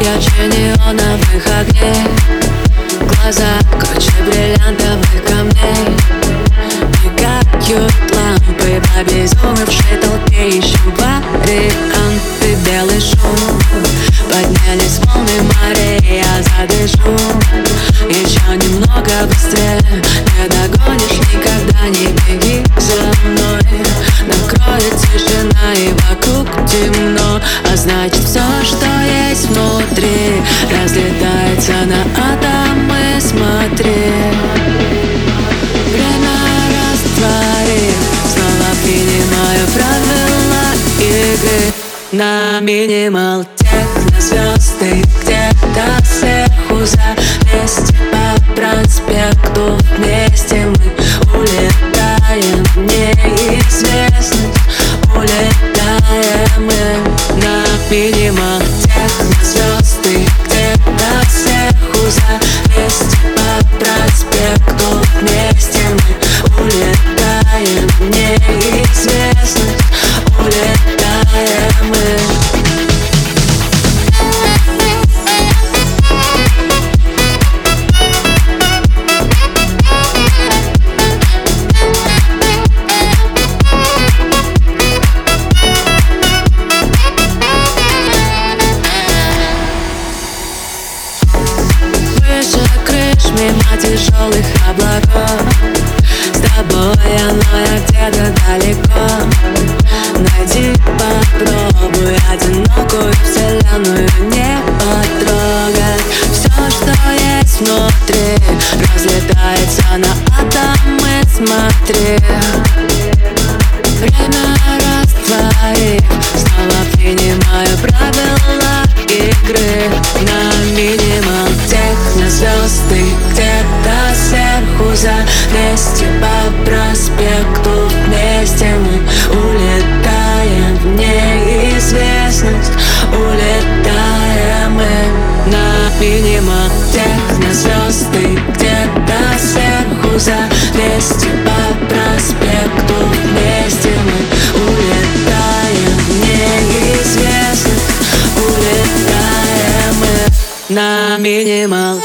Ярче неоновых огней Глаза круче бриллиантовых камней. Мигают лампы по безумевшей толпе. Ищу варианты белый шум. Поднялись волны морей, я задышу. Еще немного быстрее. Не догонишь никогда, не беги за мной. Накроет тишина и вокруг темно. А значит все, смотри. Время растворит Снова принимаю правила игры На минимал. Техно звезды Где-то сверху за 200 по проспекту. Вместе мы где мы улетаем неизвестно мимо тяжелых облаков С тобой оно я где-то далеко. Найди, попробуй одинокую вселенную Не потрогать. Все, что есть внутри Разлетается на атомы, смотри. Время за 200 по проспекту Вместе мы улетаем в неизвестность. Улетаем мы на минимум техно звезды Где-то сверху за 200 по проспекту Вместе мы улетаем в неизвестность. Улетаем мы на минимал